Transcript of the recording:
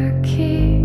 See